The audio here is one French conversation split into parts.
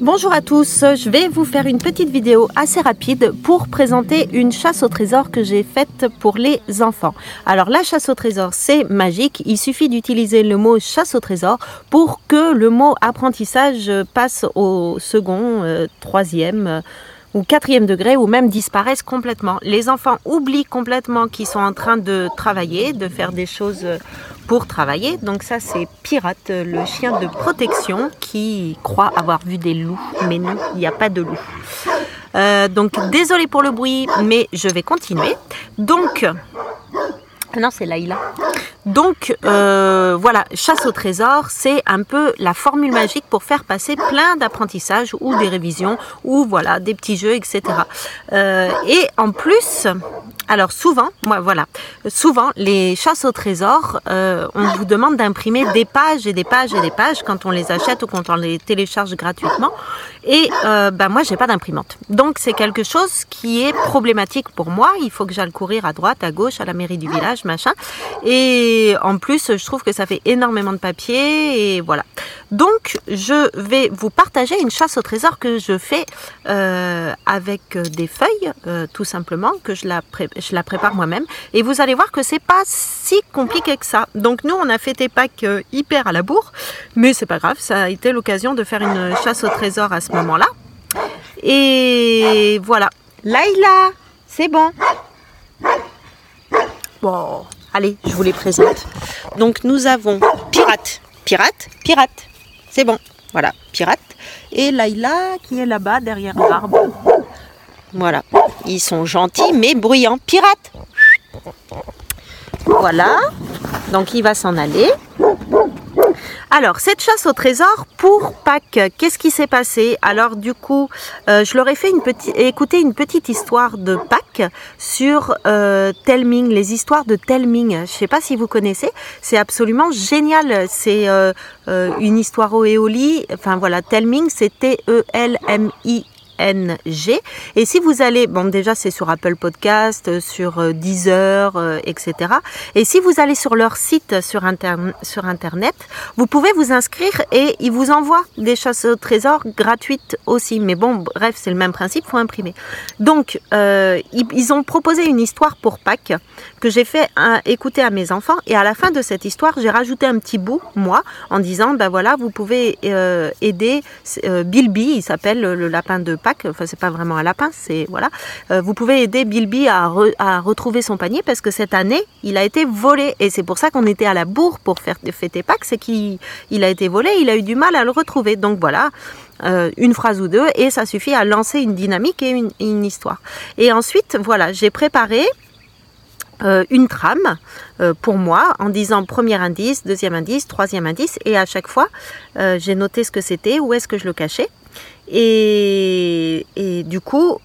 Bonjour à tous, je vais vous faire une petite vidéo assez rapide pour présenter une chasse au trésor que j'ai faite pour les enfants. Alors la chasse au trésor c'est magique, il suffit d'utiliser le mot chasse au trésor pour que le mot apprentissage passe au second, euh, troisième euh, ou quatrième degré ou même disparaisse complètement. Les enfants oublient complètement qu'ils sont en train de travailler, de faire des choses euh, pour travailler. Donc ça c'est Pirate, le chien de protection qui croit avoir vu des loups, mais non, il n'y a pas de loups. Euh, donc désolé pour le bruit, mais je vais continuer. Donc non, c'est Laïla. Donc euh, voilà, chasse au trésor, c'est un peu la formule magique pour faire passer plein d'apprentissages ou des révisions ou voilà des petits jeux, etc. Euh, et en plus, alors souvent, moi voilà, souvent les chasses au trésor, euh, on vous demande d'imprimer des pages et des pages et des pages quand on les achète ou quand on les télécharge gratuitement. Et euh, ben moi j'ai pas d'imprimante, donc c'est quelque chose qui est problématique pour moi. Il faut que j'aille courir à droite, à gauche, à la mairie du village, machin. En plus, je trouve que ça fait énormément de papier et voilà. Donc je vais vous partager une chasse au trésor que je fais euh, avec des feuilles, euh, tout simplement, que je la prépare je la prépare moi-même. Et vous allez voir que c'est pas si compliqué que ça. Donc nous, on a fait des packs euh, hyper à la bourre, mais c'est pas grave, ça a été l'occasion de faire une chasse au trésor à ce moment-là. Et voilà. Laïla, c'est bon. Bon, allez, je vous les présente. Donc nous avons Pirate, Pirate, Pirate. C'est bon. Voilà, Pirate. Et Laïla qui est là-bas derrière l'arbre. Voilà. Ils sont gentils mais bruyants. Pirates Voilà. Donc il va s'en aller. Alors, cette chasse au trésor pour Pâques, qu'est-ce qui s'est passé? Alors, du coup, euh, je leur ai fait une petite, écouter une petite histoire de Pâques sur euh, Telming, les histoires de Telming. Je ne sais pas si vous connaissez, c'est absolument génial. C'est euh, une histoire au éoli. Enfin voilà, Telming, c'est T-E-L-M-I NG. Et si vous allez, bon déjà c'est sur Apple Podcast, euh, sur euh, Deezer, euh, etc. Et si vous allez sur leur site sur, Internet, vous pouvez vous inscrire et ils vous envoient des chasses au trésor gratuites aussi. Mais bon, bref, c'est le même principe, faut imprimer. Donc, ils, ont proposé une histoire pour Pâques que j'ai fait écouter à mes enfants. Et à la fin de cette histoire, j'ai rajouté un petit bout, moi, en disant, ben voilà, vous pouvez aider Bilby, il s'appelle le lapin de Enfin, c'est pas vraiment un lapin, c'est voilà. Euh, vous pouvez aider Bilby à, retrouver son panier parce que cette année, il a été volé et c'est pour ça qu'on était à la bourre pour faire fêter Pâques, c'est qu'il il a été volé, il a eu du mal à le retrouver. Donc voilà. Euh, une phrase ou deux et ça suffit à lancer une dynamique et une, une histoire. Et ensuite, voilà, j'ai préparé euh, une trame pour moi en disant premier indice, deuxième indice, troisième indice et à chaque fois j'ai noté ce que c'était, où est-ce que je le cachais et, du coup,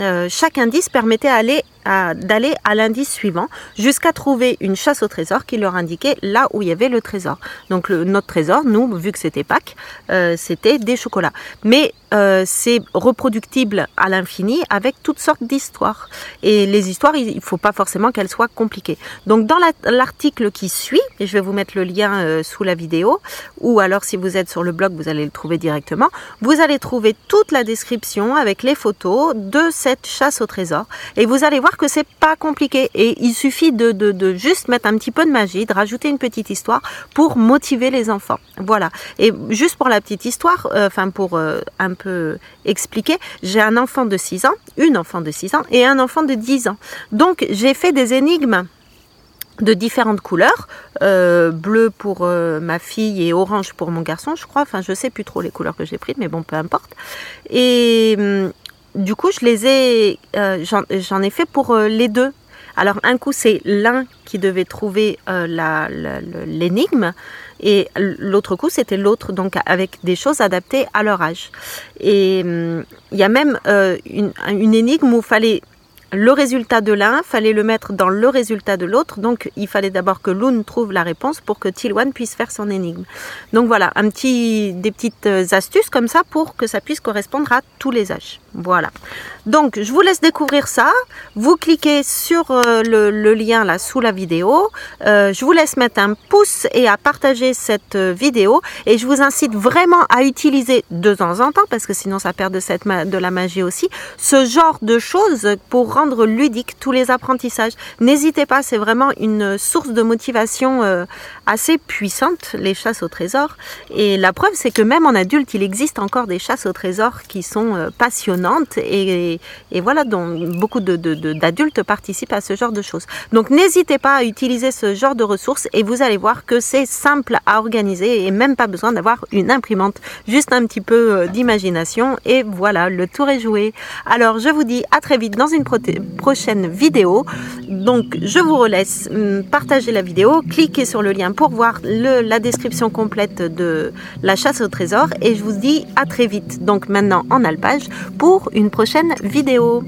euh, chaque indice permettait d'aller à, l'indice suivant jusqu'à trouver une chasse au trésor qui leur indiquait là où il y avait le trésor. Donc notre trésor, nous, vu que c'était Pâques, euh, c'était des chocolats. Mais euh, c'est reproductible à l'infini avec toutes sortes d'histoires. Et les histoires, il ne faut pas forcément qu'elles soient compliquées. Donc dans l'article qui suit, et je vais vous mettre le lien sous la vidéo, ou alors si vous êtes sur le blog, vous allez le trouver directement, vous allez trouver toute la description avec les photos de cette chasse au trésor. Et vous allez voir que c'est pas compliqué. Et il suffit de, juste mettre un petit peu de magie, de rajouter une petite histoire pour motiver les enfants. Voilà. Et juste pour la petite histoire, euh, enfin pour un peu expliquer, j'ai un enfant de 6 ans, une enfant de 6 ans et un enfant de 10 ans. Donc j'ai fait des énigmes de différentes couleurs, euh, bleu pour euh, ma fille et orange pour mon garçon, je crois. Enfin, je sais plus trop les couleurs que j'ai prises, mais bon, peu importe. Et hum, du coup, je les ai, euh, j'en ai fait pour les deux. Alors, un coup, c'est l'un qui devait trouver l'énigme, et l'autre coup, c'était l'autre, donc avec des choses adaptées à leur âge. Et hum, il y a même euh, une, énigme où il fallait le résultat de l'un, fallait le mettre dans le résultat de l'autre. Donc il fallait d'abord que Loon trouve la réponse pour que Tilwan puisse faire son énigme. Donc voilà, des petites astuces comme ça pour que ça puisse correspondre à tous les âges. Voilà. Donc je vous laisse découvrir ça. Vous cliquez sur euh, le, lien là sous la vidéo. Euh, je vous laisse mettre un pouce et à partager cette euh, vidéo. Et je vous incite vraiment à utiliser de temps en temps, parce que sinon ça perd de, de la magie aussi, ce genre de choses pour ludique tous les apprentissages. N'hésitez pas, c'est vraiment une source de motivation assez puissante, les chasses au trésor. Et la preuve, c'est que même en adulte, il existe encore des chasses au trésor qui sont passionnantes et et, voilà, donc beaucoup d'adultes participent à ce genre de choses. Donc n'hésitez pas à utiliser ce genre de ressources et vous allez voir que c'est simple à organiser et même pas besoin d'avoir une imprimante, juste un petit peu euh, d'imagination et voilà, le tour est joué. Alors je vous dis à très vite dans une prochaine vidéo. Donc je vous relaisse hum, partager la vidéo, cliquez sur le lien pour voir la description complète de la chasse au trésor et je vous dis à très vite. Donc maintenant en alpage pour une prochaine vidéo.